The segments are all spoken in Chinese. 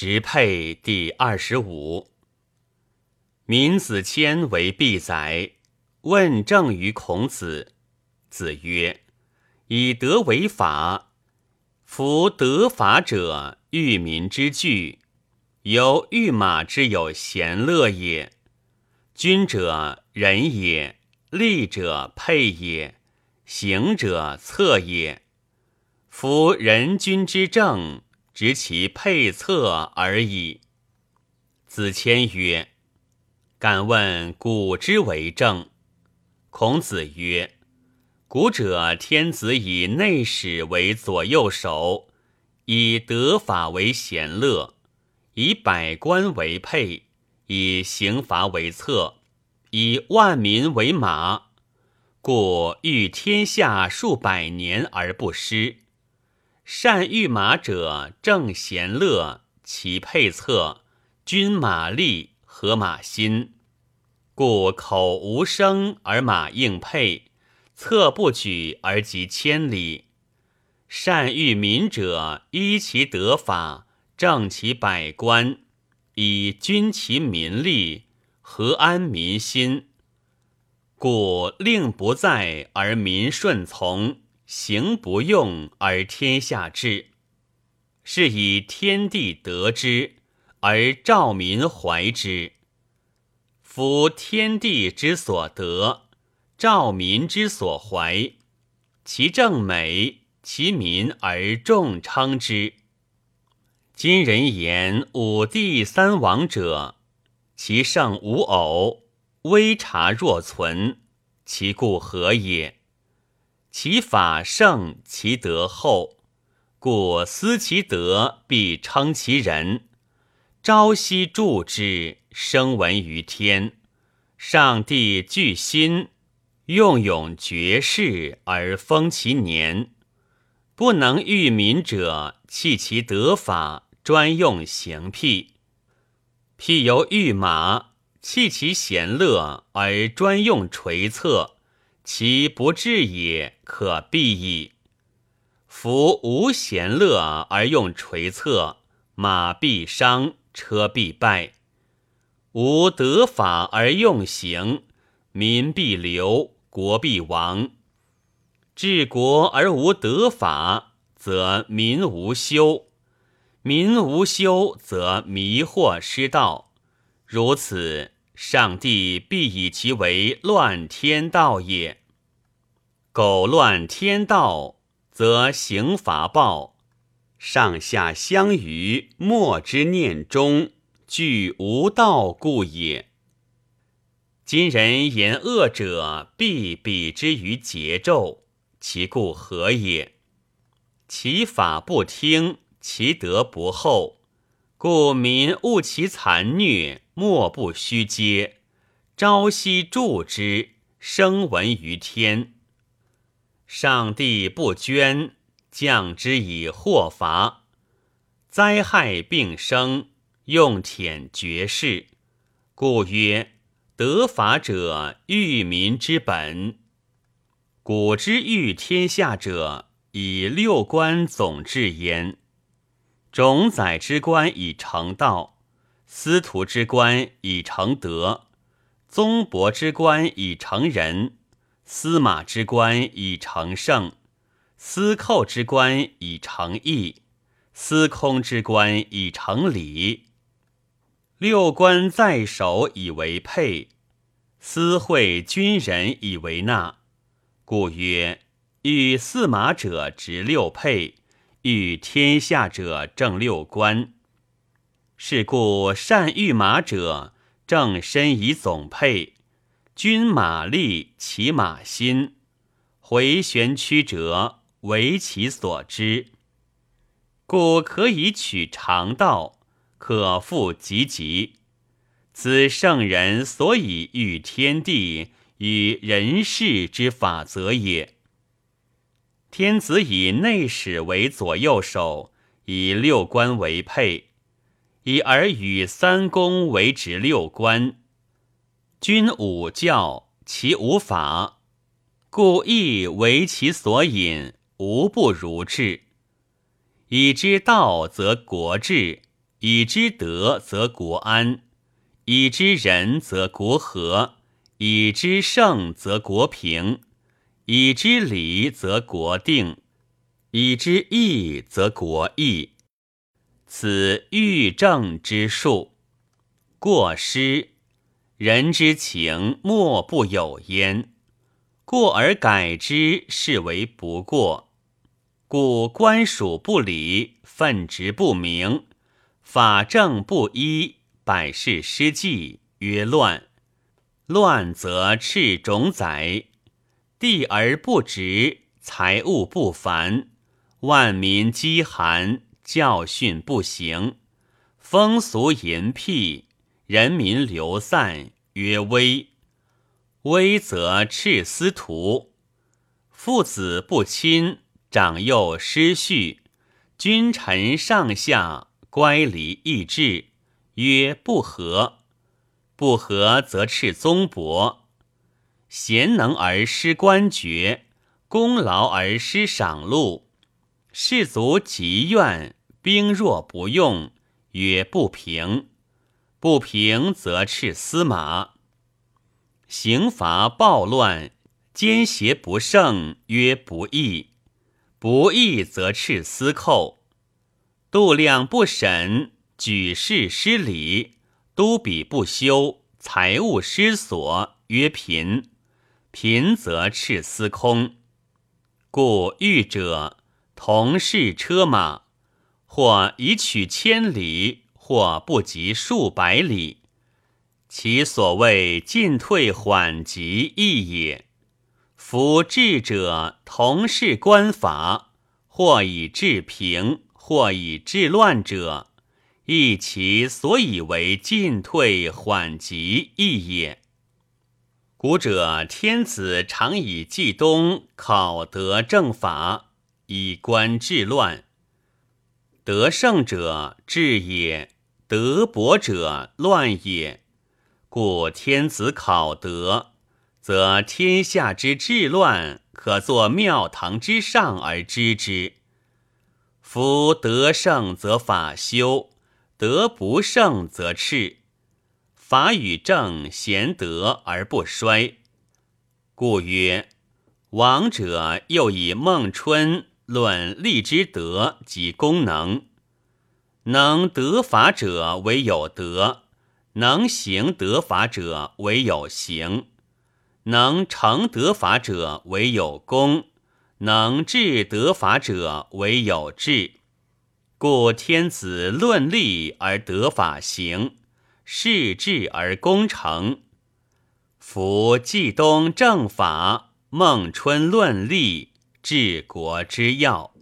直配第二十五。闵子骞为必宰，问政于孔子。子曰：“以德为法，夫德法者，欲民之具，由御马之有贤乐也。君者仁也，利者配也，行者策也。夫人君之政。”执其配策而已。子谦曰：“敢问古之为政？”孔子曰：“古者天子以内史为左右手，以德法为贤乐，以百官为配，以刑罚为策，以万民为马，故欲天下数百年而不失。”善御马者，正贤乐，其配策，君马力，合马心，故口无声而马应配，策不举而及千里。善御民者，依其德法，正其百官，以均其民力，和安民心，故令不在而民顺从。行不用而天下治，是以天地得之，而兆民怀之。夫天地之所得，兆民之所怀，其正美，其民而众称之。今人言五帝三王者，其圣无偶，微察若存，其故何也？其法盛，其德厚，故思其德，必称其人。朝夕助之，声闻于天。上帝具心，用勇绝世而封其年。不能御民者，弃其德法，专用刑辟。辟由御马，弃其贤乐而专用垂策。其不治也，可避矣。夫无贤乐而用垂策，马必伤，车必败；无德法而用刑，民必流，国必亡。治国而无德法，则民无休；民无休，则迷惑失道。如此。上帝必以其为乱天道也。苟乱天道，则刑罚报，上下相与，莫之念中，具无道故也。今人言恶者，必比之于桀纣，其故何也？其法不听，其德不厚，故民恶其残虐。莫不虚嗟，朝夕助之，声闻于天。上帝不捐，降之以祸罚，灾害并生，用忝绝世。故曰：得法者，育民之本。古之育天下者，以六官总治焉。种宰之官以成道。司徒之官以成德，宗伯之官以成仁，司马之官以成圣，司寇之官以成义，司空之官以成礼。六官在手以为配，司会军人以为纳。故曰：欲驷马者执六配，欲天下者正六官。是故善御马者，正身以总配，君马力，其马心，回旋曲折，为其所知。故可以取长道，可复急急。此圣人所以御天地与人事之法则也。天子以内史为左右手，以六官为配。以而与三公为执六官，君五教，其无法，故亦为其所引，无不如治。以之道则国治，以之德则国安，以之仁则国和，以之圣则国平，以知礼则国定，以知义则国义。此欲正之术。过失，人之情莫不有焉。过而改之，是为不过。故官属不理，分职不明，法正不一，百事失纪，曰乱。乱则赤种宰，地而不直，财物不繁，万民饥寒，教训不行，风俗淫僻，人民流散，曰危。危则赤司徒，父子不亲，长幼失序，君臣上下乖离异志，曰不和。不和则赤宗伯，贤能而失官爵，功劳而失赏禄，士卒急怨，兵弱不用，曰不平。不平则斥司马。刑罚暴乱，奸邪不胜，曰不义；不义则斥司寇，度量不审，举事失礼，督比不修，财物失所，曰贫；贫则斥司空。故欲者同是车马，或以取千里，或不及数百里。其所谓进退缓急易也。夫智者同是官法，或以治平，或以治乱者，亦其所以为进退缓急易也。古者天子常以季东考得政法，以观治乱。得胜者治也，得薄者乱也。故天子考德，则天下之治乱，可作庙堂之上而知之。夫德胜则法修，德不胜则赤。法与正贤德而不衰。故曰：王者又以孟春论立之德及功能，能得法者为有德。能行得法者为有行，能成得法者为有功，能治得法者为有治。故天子论立而得法行，事治而功成。夫季东正法，孟春论立，治国之要。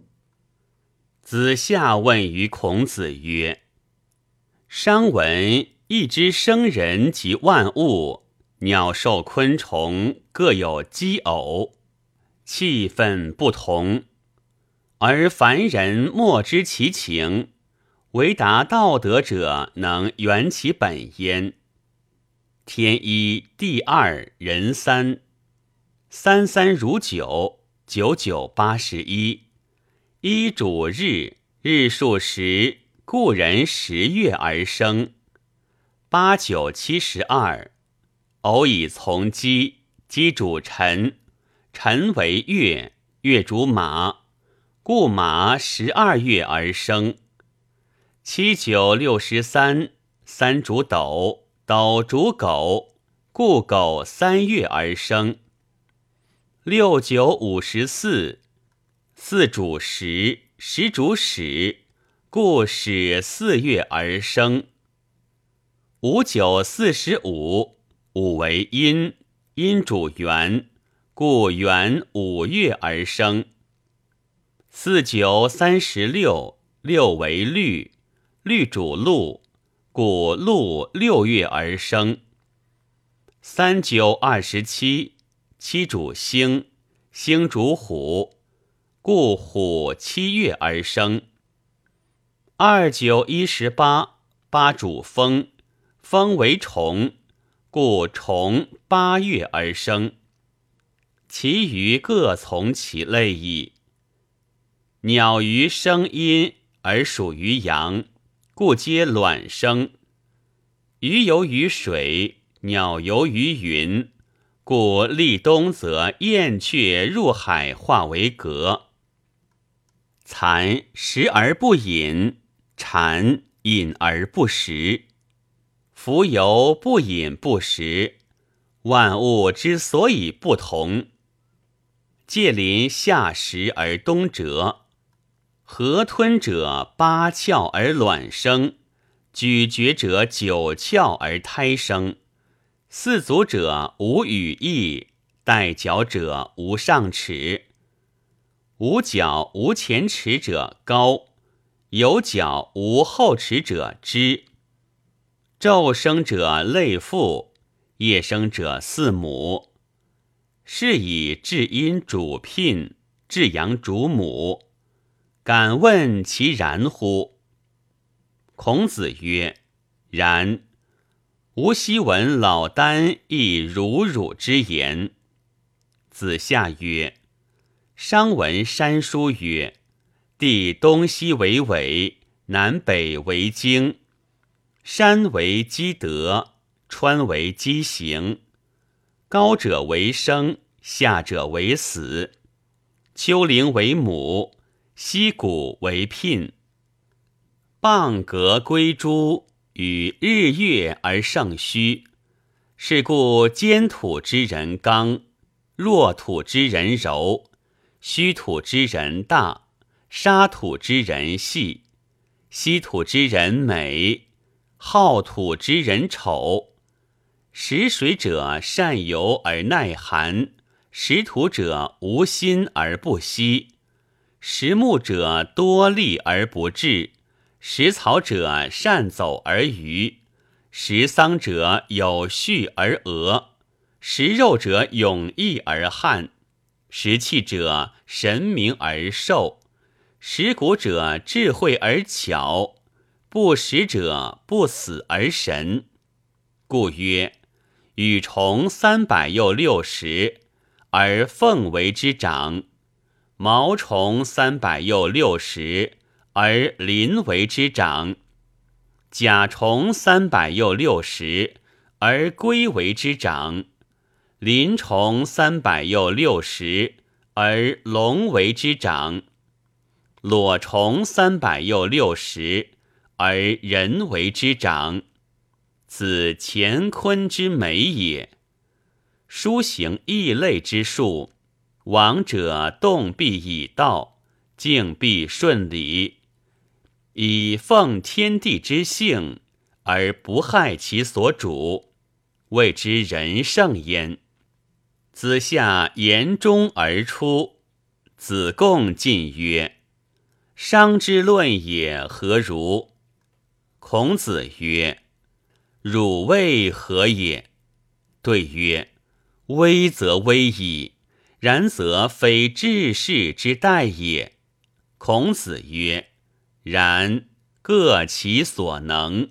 子夏问于孔子曰：“商闻。”一之生人及万物，鸟兽昆虫各有机偶，气氛不同，而凡人莫知其情。唯达道德者，能圆其本焉。天一，地二，人三，三三如九，九九八十一。一主日，日数十，故人十月而生。八九七十二，偶以从鸡，鸡主辰，辰为月，月主马，故马十二月而生。七九六十三，三主斗，斗主狗，故狗三月而生。六九五十四，四主食，食主始，故始四月而生。五九四十五，五为阴，阴主元，故元五月而生。四九三十六，六为绿，绿主鹿，故鹿六月而生。三九二十七，七主星，星主虎，故虎七月而生。二九一十八，八主风。风为虫，故虫八月而生。其余各从其类矣。鸟于生阴而属于阳，故皆卵生。鱼游于水，鸟游于云，故立冬则燕雀入海，化为蛤。蚕食而不饮，蝉饮而不食。蜉蝣不饮不食，万物之所以不同。介林下食而冬折，河吞者八窍而卵生，咀嚼者九窍而胎生。四足者无羽翼，带脚者无上齿。无脚无前齿者高，有脚无后齿者知。昼生者类父，夜生者似母。是以至阴主聘，至阳主母。敢问其然乎？孔子曰：“然。”吾昔闻老聃亦如汝之言。子夏曰：“商闻山书曰：‘地东西为纬，南北为经。山为积德，川为积行。’”高者为生，下者为死。丘陵为母，溪谷为聘。蚌革龟珠，与日月而盛虚。是故坚土之人刚，弱土之人柔，虚土之人大，沙土之人细，稀土之人美，好土之人丑。食水者善游而耐寒，食土者无心而不息；食木者多力而不至，食草者善走而愚；食桑者有序而俄，食肉者勇毅而悍；食气者神明而寿，食谷者智慧而巧，不食者不死而神。故曰。羽虫三百又六十，而凤为之长；毛虫三百又六十，而鳞为之长；甲虫三百又六十，而龟为之长；鳞虫三百又六十，而龙为之长；裸虫三百又六十，而人为之长。子乾坤之美也。书行异类之术，往者动必以道，静必顺理，以奉天地之性而不害其所主，谓之仁圣焉。子夏言中而出，子贡进曰：“商之论也何如？”孔子曰。汝谓何也？对曰：威则威矣，然则非治世之待也。孔子曰：然，各其所能。